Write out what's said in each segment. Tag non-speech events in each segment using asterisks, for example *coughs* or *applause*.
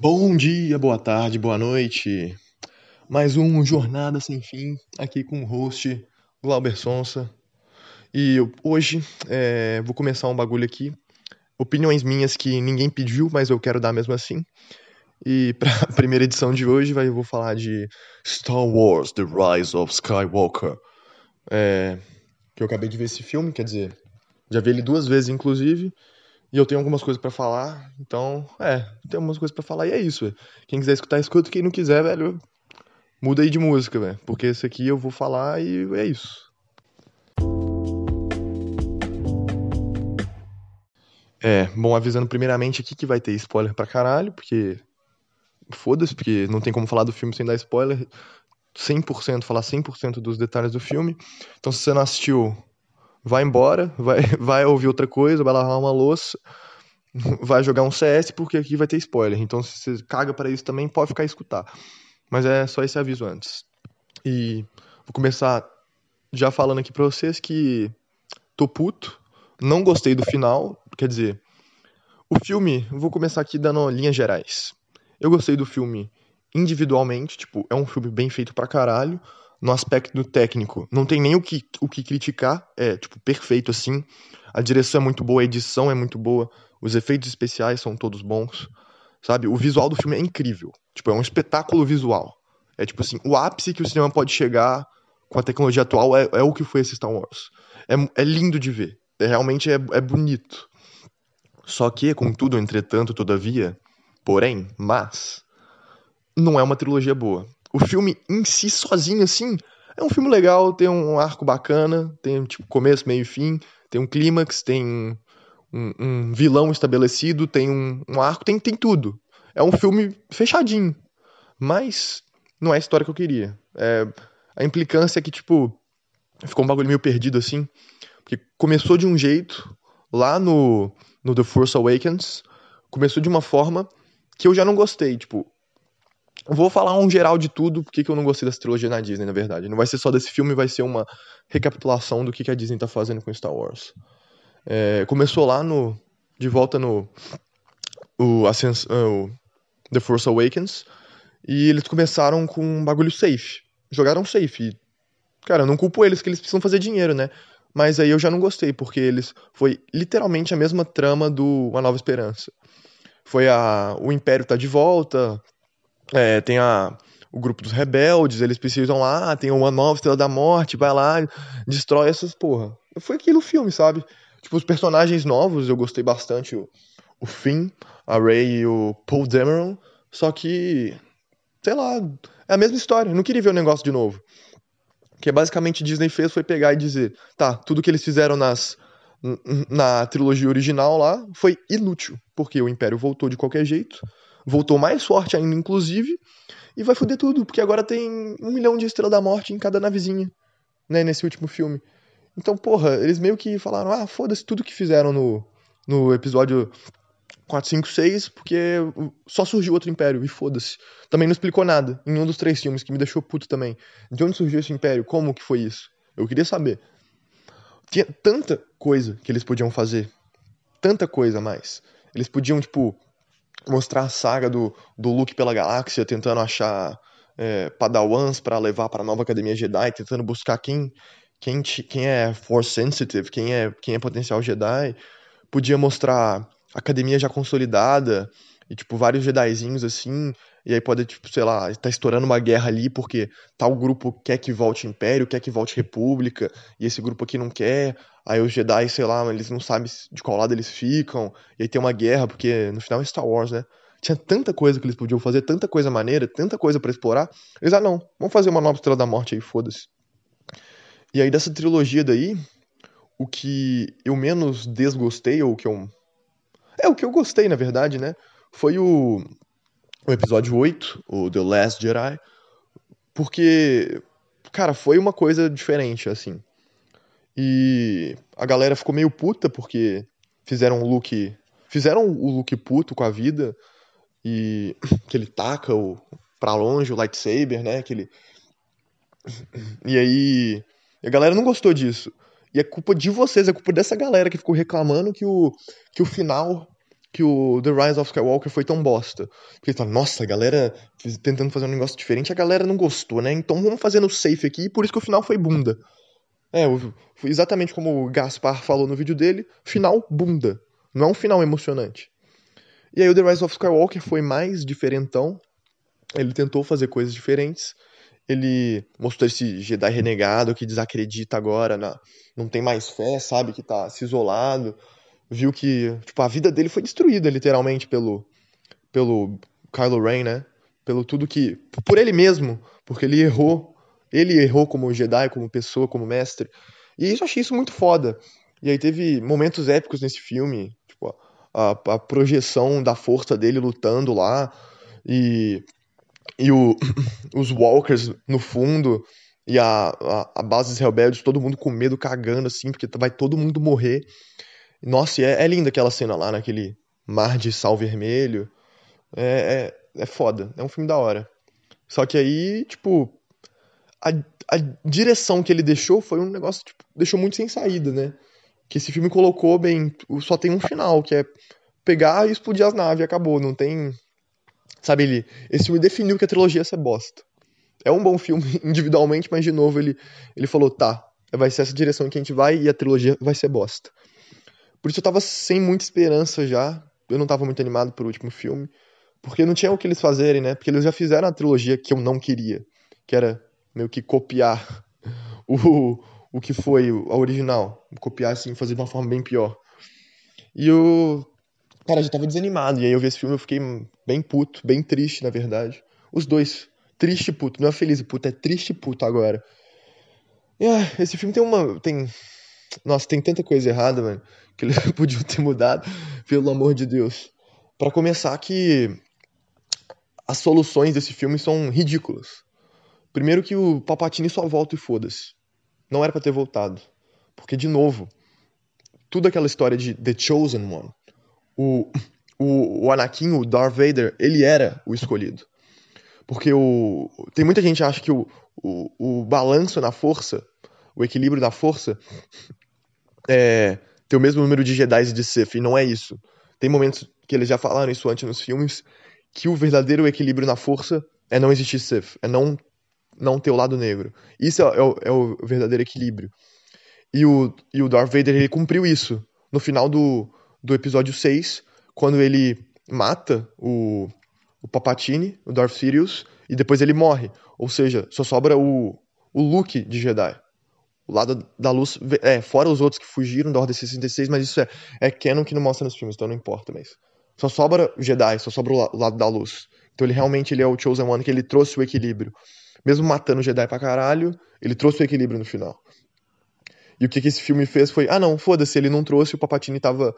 Bom dia, boa tarde, boa noite. Mais um Jornada Sem Fim aqui com o host Glauber Sonsa. E eu- hoje é, vou começar um bagulho aqui. Opiniões minhas que ninguém pediu, mas eu quero dar mesmo assim. E pra *laughs* primeira edição de hoje eu vou falar de Star Wars The Rise of Skywalker. É, que eu acabei de ver esse filme, quer dizer, já vi ele duas vezes inclusive. E eu tenho algumas coisas pra falar, então, é, tem algumas coisas pra falar e é isso, velho. Quem quiser escutar, escuta. Quem não quiser, velho, muda aí de música, velho. Porque esse aqui eu vou falar e é isso. É, bom, avisando primeiramente aqui que vai ter spoiler pra caralho, porque. Foda-se, porque não tem como falar do filme sem dar spoiler. 100%, falar 100% dos detalhes do filme. Então, se você não assistiu, vai embora, vai, *laughs* vai ouvir outra coisa, vai lavar uma louça, vai jogar um CS, porque aqui vai ter spoiler. Então, se você caga para isso também, pode ficar a escutar. Mas é só esse aviso antes. E vou começar já falando aqui pra vocês que tô puto, não gostei do final, quer dizer, o filme, vou começar aqui dando linhas gerais. Eu gostei do filme individualmente, tipo, é um filme bem feito pra caralho. No aspecto técnico, não tem nem o que, o que criticar, é, tipo, perfeito assim. A direção é muito boa, a edição é muito boa, os efeitos especiais são todos bons, sabe? O visual do filme é incrível. Tipo, é um espetáculo visual. É tipo assim, o ápice que o cinema pode chegar com a tecnologia atual é, é o que foi esse Star Wars. É, é lindo de ver. É, realmente é, é bonito. Só que, contudo, entretanto, todavia, porém, mas, não é uma trilogia boa. O filme em si, sozinho, assim, é um filme legal, tem um arco bacana, tem, tipo, começo, meio e fim, tem um clímax, tem um, um vilão estabelecido, tem um, um arco, tem, tem tudo. É um filme fechadinho. Mas não é a história que eu queria. É, a implicância é que, tipo, ficou um bagulho meio perdido, assim, porque começou de um jeito, lá no, no The Force Awakens, começou de uma forma que eu já não gostei, tipo, Vou falar um geral de tudo, porque que eu não gostei dessa trilogia na Disney, na verdade. Não vai ser só desse filme, vai ser uma recapitulação do que, que a Disney tá fazendo com Star Wars. É, começou lá no. De volta no. O, Ascens, uh, o The Force Awakens. E eles começaram com um bagulho safe. Jogaram safe. E, cara, eu não culpo eles, que eles precisam fazer dinheiro, né? Mas aí eu já não gostei, porque eles. Foi literalmente a mesma trama do Uma Nova Esperança. Foi a. O Império tá de volta é, tem a, o grupo dos rebeldes, eles precisam lá, tem uma nova Estrela da Morte, vai lá, destrói essas porra. Foi aquilo o filme, sabe? Tipo, os personagens novos, eu gostei bastante, o, o Finn, a Rey e o Paul Dameron, só que, sei lá, é a mesma história, eu não queria ver o negócio de novo. Que basicamente Disney fez foi pegar e dizer, tá, tudo que eles fizeram nas na trilogia original lá foi inútil, porque o Império voltou de qualquer jeito, voltou mais forte ainda, inclusive, e vai foder tudo, porque agora tem um milhão de Estrela da Morte em cada navezinha, né, nesse último filme. Então, porra, eles meio que falaram, ah, foda-se tudo que fizeram no, no episódio 4, 5, 6, porque só surgiu outro império, e foda-se. Também não explicou nada, em um dos três filmes, que me deixou puto também. De onde surgiu esse império? Como que foi isso? Eu queria saber. Tinha tanta coisa que eles podiam fazer, tanta coisa a mais. Eles podiam, tipo, mostrar a saga do, do Luke pela galáxia, tentando achar é, padawans para levar para a nova academia Jedi, tentando buscar quem quem, quem é force sensitive, quem é quem é potencial Jedi. Podia mostrar academia já consolidada e tipo vários Jedizinhos assim, e aí pode tipo, sei lá, tá estourando uma guerra ali porque tal grupo quer que volte Império, quer que volte República, e esse grupo aqui não quer. Aí os Jedi, sei lá, eles não sabem de qual lado eles ficam. E aí tem uma guerra, porque no final é Star Wars, né? Tinha tanta coisa que eles podiam fazer, tanta coisa maneira, tanta coisa para explorar. Eles, ah, não, vamos fazer uma nova Estrela da Morte aí, foda-se. E aí dessa trilogia daí, o que eu menos desgostei, ou o que eu. É, o que eu gostei, na verdade, né? Foi o, o episódio 8, o The Last Jedi. Porque, cara, foi uma coisa diferente, assim. E a galera ficou meio puta porque fizeram o Luke. Fizeram o Luke puto com a vida. E *clears throat* que ele taca o, pra longe o lightsaber, né? Que ele... *clears throat* E aí. A galera não gostou disso. E é culpa de vocês, é culpa dessa galera que ficou reclamando que o, que o final que o The Rise of Skywalker foi tão bosta. Porque fala, nossa, a galera tentando fazer um negócio diferente, a galera não gostou, né? Então vamos fazer no safe aqui, por isso que o final foi bunda. É, foi exatamente como o Gaspar falou no vídeo dele, final bunda. Não é um final emocionante. E aí o The Rise of Skywalker foi mais diferentão. Ele tentou fazer coisas diferentes. Ele mostrou esse Jedi renegado que desacredita agora, na, não tem mais fé, sabe? Que tá se isolado viu que tipo, a vida dele foi destruída, literalmente, pelo, pelo Kylo Ren, né? Pelo tudo que. Por ele mesmo, porque ele errou. Ele errou como Jedi, como pessoa, como mestre. E eu achei isso muito foda. E aí teve momentos épicos nesse filme, tipo, a, a projeção da força dele lutando lá, e, e o, *clears throat* os Walkers no fundo, e a, a, a base dos rebeldes, todo mundo com medo, cagando, assim, porque vai todo mundo morrer. Nossa, é, é linda aquela cena lá, naquele mar de sal vermelho. É, é, é foda, é um filme da hora. Só que aí, tipo, a, a direção que ele deixou foi um negócio, tipo, deixou muito sem saída, né? Que esse filme colocou bem, só tem um final, que é pegar e explodir as naves acabou, não tem... Sabe, ele, esse filme definiu que a trilogia ia ser bosta. É um bom filme *laughs* individualmente, mas de novo ele, ele falou, tá, vai ser essa direção que a gente vai e a trilogia vai ser bosta. Por isso eu tava sem muita esperança já. Eu não tava muito animado pro último filme. Porque não tinha o que eles fazerem, né? Porque eles já fizeram a trilogia que eu não queria. Que era meio que copiar *laughs* o, o que foi a original. Copiar, assim, fazer de uma forma bem pior. E eu. Cara, já tava desanimado. E aí eu vi esse filme eu fiquei bem puto, bem triste, na verdade. Os dois. Triste puto. Não é feliz puto, é triste puto agora. E, ah, esse filme tem uma. Tem nossa, tem tanta coisa errada, mano, que eles *laughs* podiam ter mudado, pelo amor de Deus. Para começar que as soluções desse filme são ridículas. Primeiro que o Palpatine só volta e foda-se. Não era para ter voltado. Porque, de novo, tudo aquela história de The Chosen One, o, o, o Anakin, o Darth Vader, ele era o escolhido. Porque o, tem muita gente que acha que o, o, o balanço na força, o equilíbrio da força, é, ter o mesmo número de Jedi e de Sith, e não é isso. Tem momentos que eles já falaram isso antes nos filmes, que o verdadeiro equilíbrio na força é não existir Sith, é não, não ter o lado negro. Isso é, é, o, é o, verdadeiro equilíbrio. E o, e o Darth Vader, ele cumpriu isso no final do, do episódio 6, quando ele mata o, o Papatini, o Darth Sirius, e depois ele morre. Ou seja, só sobra o, o Luke de Jedi. O lado da luz, é, fora os outros que fugiram da Ordem 66, mas isso é, é canon que não mostra nos filmes, então não importa, mas... Só sobra o Jedi, só sobra o lado da luz. Então ele realmente ele é o Chosen One, que ele trouxe o equilíbrio. Mesmo matando o Jedi pra caralho, ele trouxe o equilíbrio no final. E o que, que esse filme fez foi, ah não, foda-se, ele não trouxe, o Papatini tava...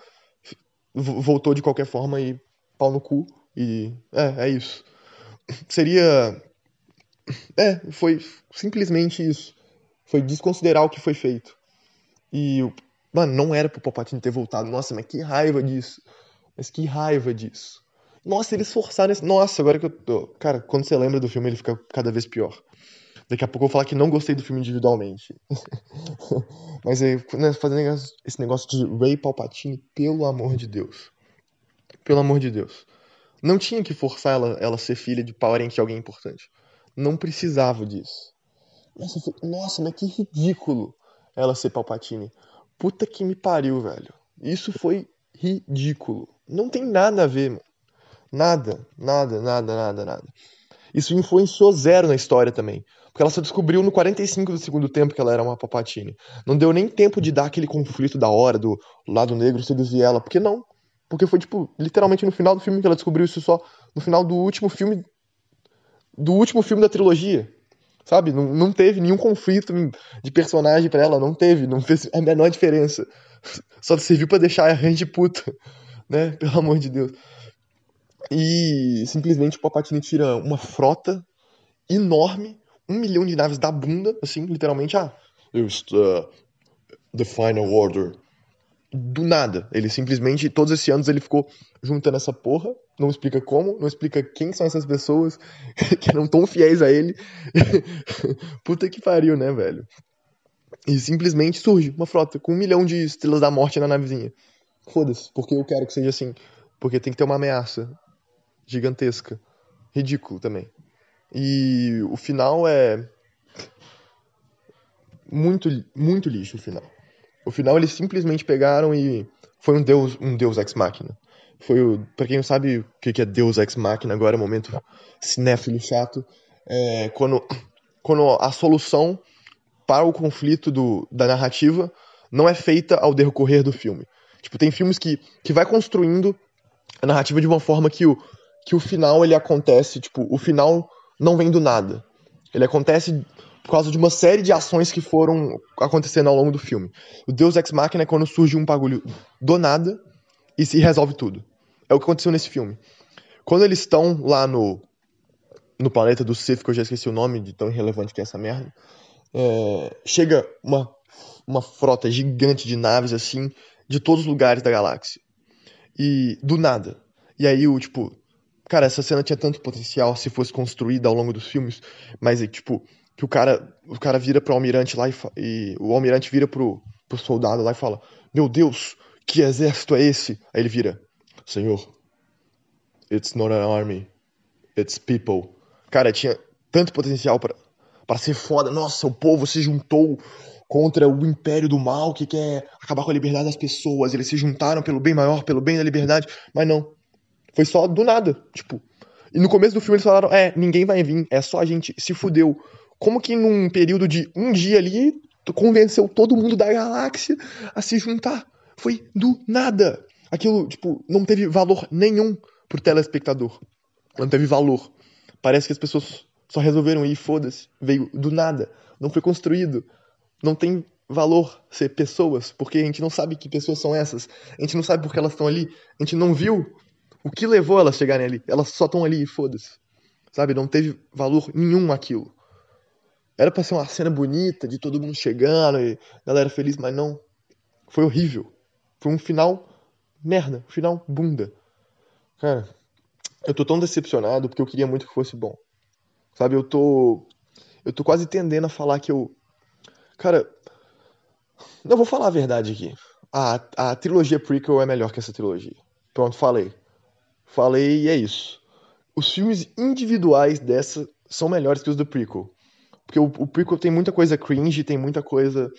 Voltou de qualquer forma e pau no cu. E é, é isso. Seria... É, foi simplesmente isso foi desconsiderar o que foi feito. E, mano, não era pro Palpatine ter voltado. Nossa, mas que raiva disso. Mas que raiva disso. Nossa, eles forçaram esse. Nossa, agora que eu tô. Cara, quando você lembra do filme, ele fica cada vez pior. Daqui a pouco eu vou falar que não gostei do filme individualmente. *laughs* Mas é, né, fazendo esse negócio de Ray Palpatine, pelo amor de Deus. Pelo amor de Deus. Não tinha que forçar ela, ela ser filha de Power de alguém importante. Não precisava disso. Nossa, nossa, mas que ridículo ela ser Palpatine. Puta que me pariu, velho. Isso foi ridículo. Não tem nada a ver, mano. Nada, nada, nada, nada, nada. Isso influenciou zero na história também. Porque ela só descobriu no 45 do segundo tempo que ela era uma Palpatine. Não deu nem tempo de dar aquele conflito da hora do lado negro seduzir ela. Porque não. Porque foi, tipo, literalmente no final do filme que ela descobriu isso só. No final do último filme. Do último filme da trilogia. Sabe? Não, não teve nenhum conflito de personagem para ela, não teve, não fez a menor diferença. *laughs* Só serviu para deixar a Randy puta, *laughs* né? Pelo amor de Deus. E simplesmente o Palpatine tira uma frota enorme, um milhão de naves da bunda, assim, literalmente, ah, there's the, the final order do nada. Ele simplesmente, todos esses anos, ele ficou juntando essa porra, não explica como, não explica quem são essas pessoas *laughs* que eram tão fiéis a ele. *laughs* Puta que pariu, né, velho? E simplesmente surge uma frota com um milhão de estrelas da morte na navezinha. Foda-se, porque eu quero que seja assim. Porque tem que ter uma ameaça gigantesca. Ridículo também. E o final é. Muito, muito lixo o final. O final eles simplesmente pegaram e. Foi um deus, um deus ex machina. Foi o. Pra quem não sabe o que é deus ex machina, agora é momento cinéfilo chato. É quando, *coughs* quando a solução para o conflito do, da narrativa não é feita ao decorrer do filme. Tipo, tem filmes que, que vai construindo a narrativa de uma forma que o, que o final ele acontece, tipo, o final não vem do nada. Ele acontece por causa de uma série de ações que foram acontecendo ao longo do filme. O Deus Ex Machina é quando surge um bagulho do nada e se resolve tudo. É o que aconteceu nesse filme. Quando eles estão lá no no planeta do Sith, que eu já esqueci o nome de tão irrelevante que é essa merda, é, chega uma, uma frota gigante de naves assim, de todos os lugares da galáxia. E do nada. E aí o tipo, cara, essa cena tinha tanto potencial se fosse construída ao longo dos filmes, mas tipo, que o cara, o cara vira pro almirante lá e, e o almirante vira pro, pro soldado lá e fala: "Meu Deus, que exército é esse?" Aí ele vira: "Senhor, it's not an army, it's people." Cara, tinha tanto potencial para ser foda. Nossa, o povo se juntou contra o império do mal que quer acabar com a liberdade das pessoas. Eles se juntaram pelo bem maior, pelo bem da liberdade. Mas não. Foi só do nada. Tipo. E no começo do filme eles falaram: é, ninguém vai vir, é só a gente se fudeu. Como que num período de um dia ali, tu convenceu todo mundo da galáxia a se juntar? Foi do nada. Aquilo, tipo, não teve valor nenhum pro telespectador. Não teve valor. Parece que as pessoas só resolveram ir, foda-se. Veio do nada. Não foi construído. Não tem valor ser pessoas, porque a gente não sabe que pessoas são essas. A gente não sabe porque elas estão ali. A gente não viu o que levou elas a chegarem ali. Elas só estão ali e foda-se. Sabe? Não teve valor nenhum aquilo. Era pra ser uma cena bonita, de todo mundo chegando e galera feliz, mas não. Foi horrível. Foi um final merda. Um final bunda. Cara, eu tô tão decepcionado porque eu queria muito que fosse bom. Sabe, eu tô. Eu tô quase tendendo a falar que eu. Cara. Não vou falar a verdade aqui. A, a trilogia prequel é melhor que essa trilogia. Pronto, falei. Falei e é isso. Os filmes individuais dessa são melhores que os do prequel. Porque o, o prequel tem muita coisa cringe, tem muita coisa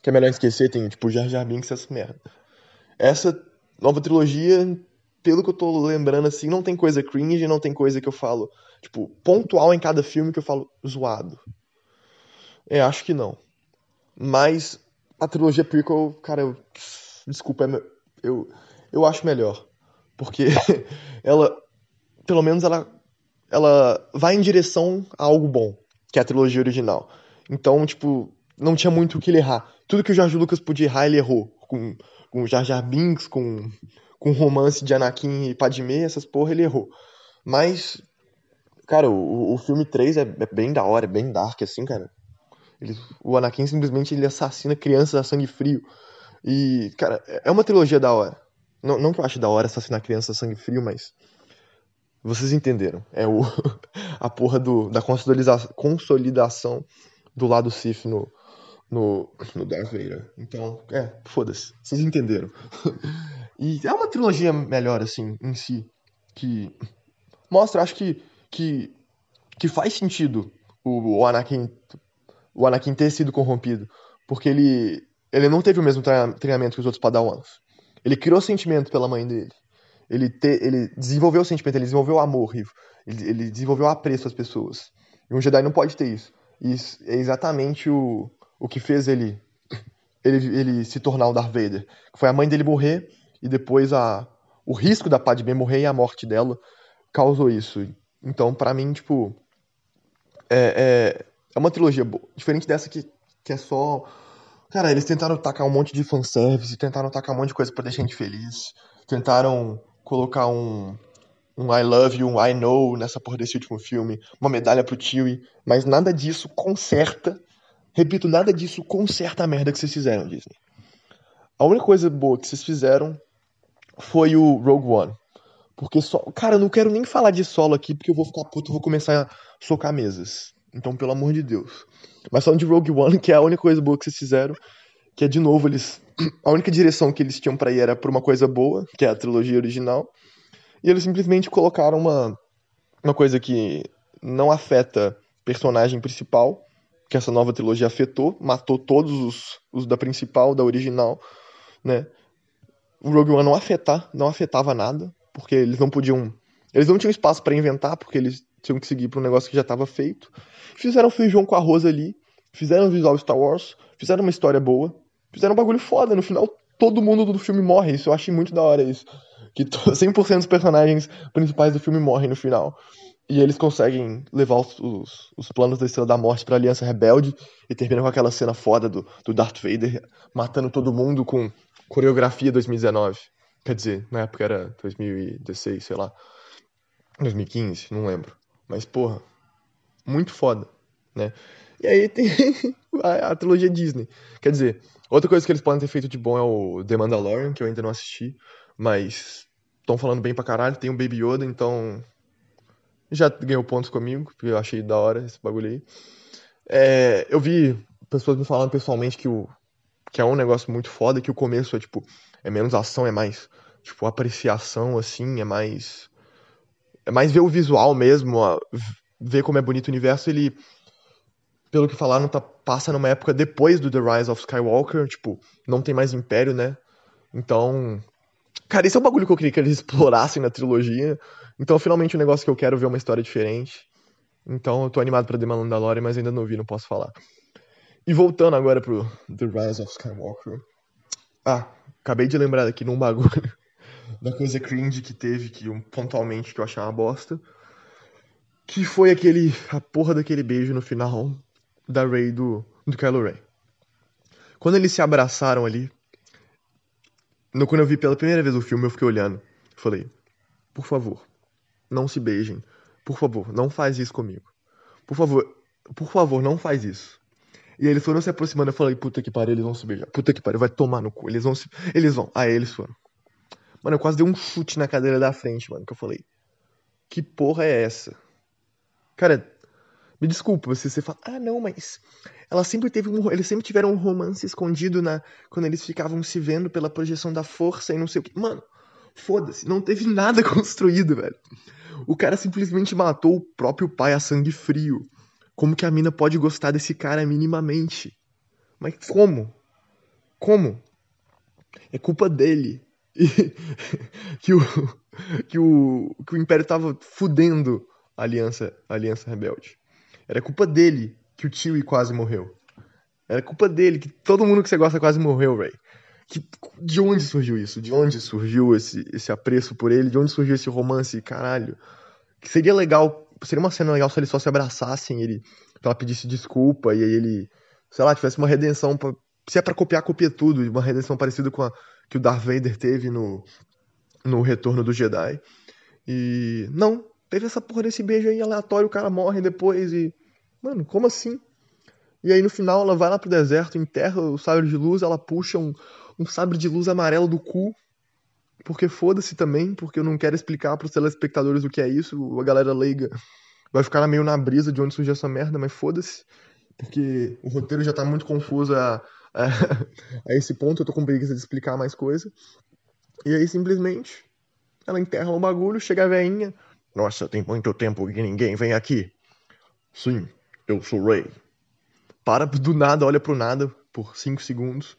que é melhor esquecer, tem tipo Jar Jar Binks, essa merda. Essa nova trilogia pelo que eu tô lembrando, assim, não tem coisa cringe, não tem coisa que eu falo, tipo, pontual em cada filme que eu falo zoado. É, acho que não. Mas a trilogia prequel, cara, eu, desculpa, é eu, eu acho melhor. Porque *laughs* ela, pelo menos ela, ela vai em direção a algo bom, que é a trilogia original. Então, tipo, não tinha muito o que ele errar. Tudo que o Jorge Lucas podia errar, ele errou. Com, com Jar Jar Binks, com com romance de Anakin e Padmé, essas porra, ele errou. Mas, cara, o, o filme 3 é, é, bem da hora, é bem dark, assim, cara. Ele, o Anakin simplesmente ele assassina crianças a sangue frio. E, cara, é uma trilogia da hora. Não, não que eu ache da hora assassinar crianças a sangue frio, mas. Vocês entenderam. É o *laughs* a porra do, da consolidação, do lado Sith no, no, no Darth Vader. Então, é, foda-se. Vocês entenderam. *laughs* E é uma trilogia melhor, assim, em si. Que mostra, acho que, que, que faz sentido o, o, Anakin, o Anakin ter sido corrompido. Porque ele, ele não teve o mesmo treinamento que os outros Padawans. Ele criou sentimento pela mãe dele. Ele, te, ele desenvolveu o sentimento, ele desenvolveu o amor, ele, ele desenvolveu apreço às pessoas. E um Jedi não pode ter isso. E isso é exatamente o, o que fez ele, ele, ele se tornar o Darth Vader. Foi a mãe dele morrer e depois a, o risco da Padmé morrer e a morte dela causou isso. Então, para mim, tipo, é, é, é, uma trilogia boa. Diferente dessa que, que é só. Cara, eles tentaram tacar um monte de fanservice, tentaram tacar um monte de coisa para deixar a gente feliz. Tentaram colocar um, um I love you, um I know nessa porra desse último filme, uma medalha pro Chewie, mas nada disso conserta. Repito, nada disso conserta a merda que vocês fizeram, Disney. A única coisa boa que vocês fizeram foi o Rogue One. Porque só. Cara, eu não quero nem falar de solo aqui, porque eu vou ficar puto, vou começar a socar mesas. Então, pelo amor de Deus. Mas falando de Rogue One, *laughs* que é a única coisa boa que vocês fizeram, que é de novo eles a única direção que eles tinham para ir era por uma coisa boa, que é a trilogia original, e eles simplesmente colocaram uma uma coisa que não afeta personagem principal, que essa nova trilogia afetou, matou todos os, os da principal, da original, né? O Rogue One não afetar, não afetava nada, porque eles não podiam, eles não tinham espaço para inventar, porque eles tinham que seguir para um negócio que já estava feito. Fizeram feijão com arroz ali, fizeram visual Star Wars, fizeram uma história boa, fizeram um bagulho foda. No final, todo mundo do filme morre. Isso eu achei muito da hora isso. Que 100% *laughs* dos personagens principais do filme morrem no final. E eles conseguem levar os, os, os planos da Estrela da Morte pra Aliança Rebelde e termina com aquela cena foda do, do Darth Vader matando todo mundo com coreografia 2019. Quer dizer, na época era 2016, sei lá. 2015, não lembro. Mas, porra, muito foda, né? E aí tem *laughs* a, a, trilogia Disney. Quer dizer, outra coisa que eles podem ter feito de bom é o The Mandalorian, que eu ainda não assisti, mas estão falando bem pra caralho. Tem o Baby Yoda, então já ganhou pontos comigo, porque eu achei da hora esse bagulho aí. É, eu vi pessoas me falando pessoalmente que, o, que é um negócio muito foda, que o começo é tipo, é menos ação, é mais, tipo, apreciação, assim, é mais. É mais ver o visual mesmo, ver como é bonito o universo. Ele, pelo que falaram, tá, passa numa época depois do The Rise of Skywalker, tipo, não tem mais Império, né? Então. Cara, esse é um bagulho que eu queria que eles *laughs* explorassem na trilogia. Então, finalmente, um negócio que eu quero ver uma história diferente. Então, eu tô animado pra The Mandalorian, mas ainda não vi, não posso falar. E voltando agora pro The Rise of Skywalker. Ah, acabei de lembrar aqui num bagulho *laughs* da coisa cringe que teve, que um, pontualmente que eu achei uma bosta. Que foi aquele. a porra daquele beijo no final da Rey do, do Kylo Ren. Quando eles se abraçaram ali. No, quando eu vi pela primeira vez o filme, eu fiquei olhando. Falei, por favor, não se beijem. Por favor, não faz isso comigo. Por favor, por favor, não faz isso. E eles foram se aproximando, eu falei, puta que pariu, eles vão se beijar. Puta que pariu, vai tomar no cu. Eles vão se... Eles vão. Aí eles foram. Mano, eu quase dei um chute na cadeira da frente, mano, que eu falei. Que porra é essa? Cara, me desculpa se você fala, ah, não, mas ela sempre teve um, eles sempre tiveram um romance escondido na quando eles ficavam se vendo pela projeção da força e não sei o que. Mano, foda-se, não teve *laughs* nada construído, velho. O cara simplesmente matou o próprio pai a sangue frio. Como que a mina pode gostar desse cara minimamente? Mas como? Como? É culpa dele. *laughs* que, o, que, o, que o Império tava fudendo a Aliança, a Aliança Rebelde. Era culpa dele que o tio quase morreu. Era culpa dele que todo mundo que você gosta quase morreu. Que, de onde surgiu isso? De onde surgiu esse, esse apreço por ele? De onde surgiu esse romance? Caralho. Que seria legal, seria uma cena legal se eles só se abraçassem, ele, ela pedisse desculpa e aí ele, sei lá, tivesse uma redenção. Pra, se é pra copiar, copia tudo. Uma redenção parecida com a que o Darth Vader teve no, no Retorno do Jedi. E não, teve essa porra desse beijo aí aleatório, o cara morre depois e. Mano, como assim? E aí no final ela vai lá pro deserto, enterra o sabre de luz, ela puxa um, um sabre de luz amarelo do cu. Porque foda-se também, porque eu não quero explicar pros telespectadores o que é isso. A galera leiga vai ficar meio na brisa de onde surgiu essa merda, mas foda-se. Porque o roteiro já tá muito confuso a, a, *laughs* a esse ponto, eu tô com preguiça de explicar mais coisa. E aí simplesmente ela enterra o bagulho, chega a veinha. Nossa, tem muito tempo que ninguém vem aqui. Sim, eu sou Ray. Para do nada, olha pro nada por 5 segundos.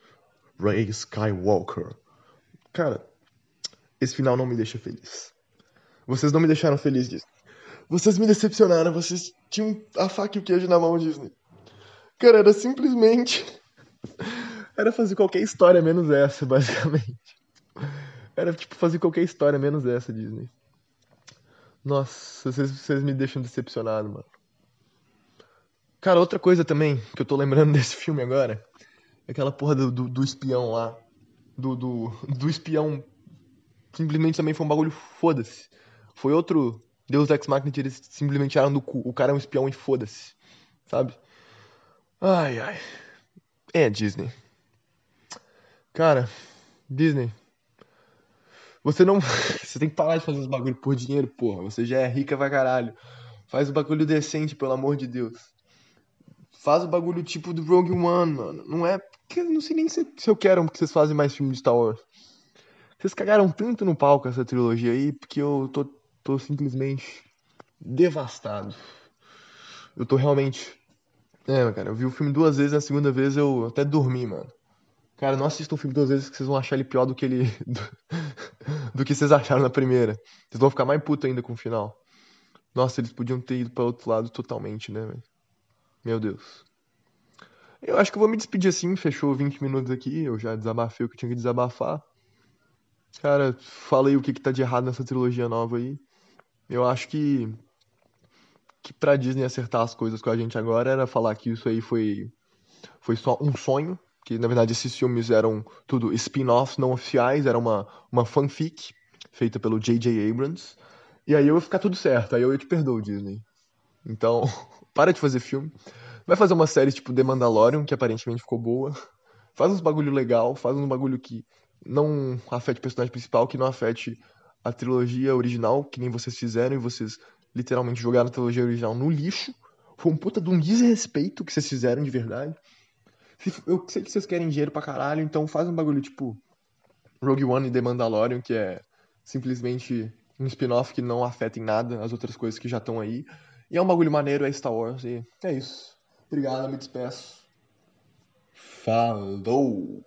Ray Skywalker. Cara, esse final não me deixa feliz. Vocês não me deixaram feliz, Disney. Vocês me decepcionaram, vocês tinham a faca e o queijo na mão, Disney. Cara, era simplesmente. *laughs* Era fazer qualquer história menos essa, basicamente. Era tipo fazer qualquer história menos essa, Disney. Nossa, vocês, vocês me deixam decepcionado, mano. Cara, outra coisa também que eu tô lembrando *laughs* desse filme agora é aquela porra do, do, do espião lá. Do, do, do espião. Simplesmente também foi um bagulho foda-se. Foi outro Deus Ex Machina que eles simplesmente tiraram do cu. O cara é um espião e foda-se. Sabe? Ai, ai. É, Disney. Cara, Disney. Você não. *laughs* Você tem que parar de fazer os bagulho por dinheiro, porra. Você já é rica pra caralho. Faz o bagulho decente, pelo amor de Deus Faz o bagulho tipo do Rogue One, mano. Não é. Porque não sei nem se, se eu quero que vocês fazem mais filme de Star Wars. Vocês cagaram tanto no palco essa trilogia aí, porque eu tô, tô simplesmente devastado. Eu tô realmente. É, cara, eu vi o filme duas vezes, na segunda vez eu até dormi, mano. Cara, não assistam o filme duas vezes que vocês vão achar ele pior do que ele. *laughs* do, que vocês acharam na primeira. Vocês vão ficar mais puto ainda com o final. Nossa, eles podiam ter ido para outro lado totalmente, né, velho? Meu Deus. Eu acho que eu vou me despedir assim, fechou 20 minutos aqui, eu já desabafei o que tinha que desabafar. Cara, falei o que, que tá de errado nessa trilogia nova aí. Eu acho que que pra Disney acertar as coisas com a gente agora era falar que isso aí foi foi só um sonho, que na verdade esses filmes eram tudo spin-offs não oficiais, era uma uma fanfic feita pelo J.J. Abrams. E aí eu ia ficar tudo certo, aí eu te perdoo, Disney. Então, *laughs* para de fazer filme. Vai fazer uma série tipo The Mandalorian, que aparentemente ficou boa. Faz uns bagulho legal, faz um bagulho que não afete o personagem principal, que não afete a trilogia original, que nem vocês fizeram e vocês literalmente jogaram a trilogia original no lixo. Foi um puta de um desrespeito que vocês fizeram de verdade. Eu sei que vocês querem dinheiro pra caralho, então faz um bagulho tipo Rogue One e The Mandalorian, que é simplesmente um spin-off que não afeta em nada as outras coisas que já estão aí. E é um bagulho maneiro, é Star Wars, e é isso. Obrigado, me despeço. Falou!